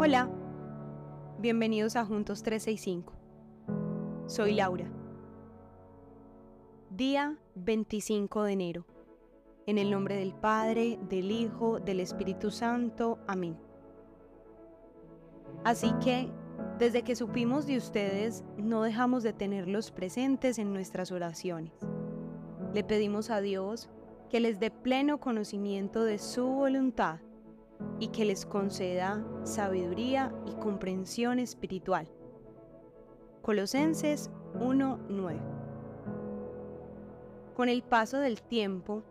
Hola, bienvenidos a Juntos 365. Soy Laura. Día 25 de enero. En el nombre del Padre, del Hijo, del Espíritu Santo. Amén. Así que, desde que supimos de ustedes, no dejamos de tenerlos presentes en nuestras oraciones. Le pedimos a Dios que les dé pleno conocimiento de su voluntad y que les conceda sabiduría y comprensión espiritual. Colosenses 1:9 Con el paso del tiempo,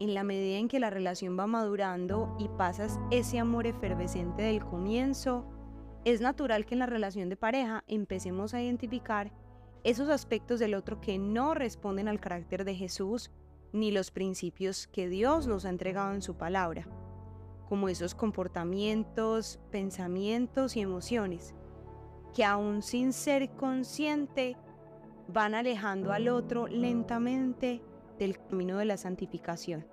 en la medida en que la relación va madurando y pasas ese amor efervescente del comienzo, es natural que en la relación de pareja empecemos a identificar esos aspectos del otro que no responden al carácter de Jesús ni los principios que Dios nos ha entregado en su palabra como esos comportamientos, pensamientos y emociones, que aún sin ser consciente van alejando al otro lentamente del camino de la santificación.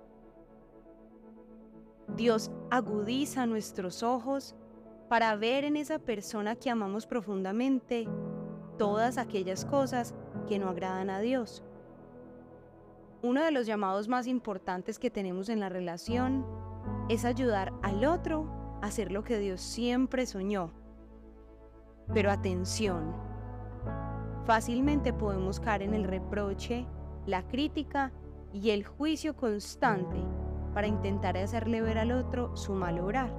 Dios agudiza nuestros ojos para ver en esa persona que amamos profundamente todas aquellas cosas que no agradan a Dios. Uno de los llamados más importantes que tenemos en la relación es ayudar al otro a hacer lo que Dios siempre soñó. Pero atención, fácilmente podemos caer en el reproche, la crítica y el juicio constante para intentar hacerle ver al otro su mal obrar.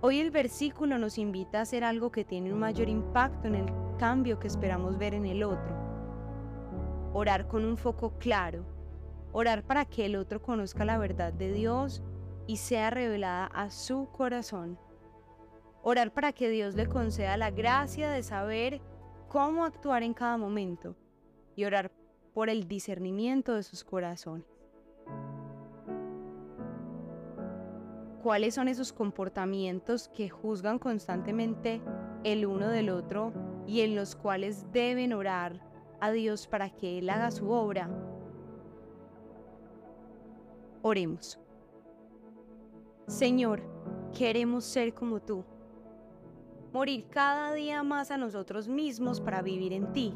Hoy el versículo nos invita a hacer algo que tiene un mayor impacto en el cambio que esperamos ver en el otro. Orar con un foco claro Orar para que el otro conozca la verdad de Dios y sea revelada a su corazón. Orar para que Dios le conceda la gracia de saber cómo actuar en cada momento y orar por el discernimiento de sus corazones. ¿Cuáles son esos comportamientos que juzgan constantemente el uno del otro y en los cuales deben orar a Dios para que Él haga su obra Oremos. Señor, queremos ser como tú. Morir cada día más a nosotros mismos para vivir en ti.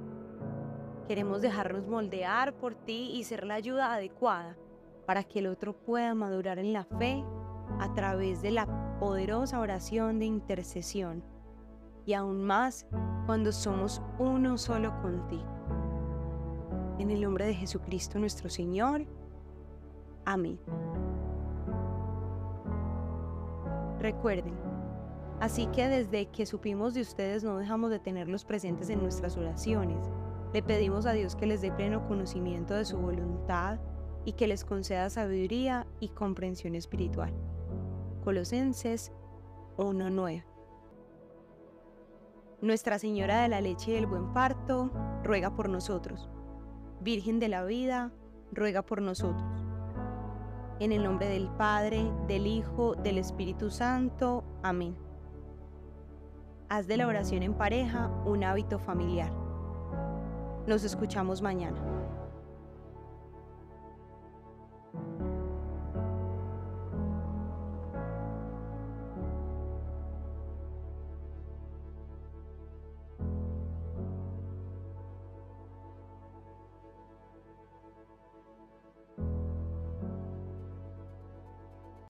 Queremos dejarnos moldear por ti y ser la ayuda adecuada para que el otro pueda madurar en la fe a través de la poderosa oración de intercesión y aún más cuando somos uno solo contigo. En el nombre de Jesucristo nuestro Señor, Amén. Recuerden, así que desde que supimos de ustedes no dejamos de tenerlos presentes en nuestras oraciones. Le pedimos a Dios que les dé pleno conocimiento de su voluntad y que les conceda sabiduría y comprensión espiritual. Colosenses 1.9 Nuestra Señora de la Leche y del Buen Parto, ruega por nosotros. Virgen de la Vida, ruega por nosotros. En el nombre del Padre, del Hijo, del Espíritu Santo. Amén. Haz de la oración en pareja un hábito familiar. Nos escuchamos mañana.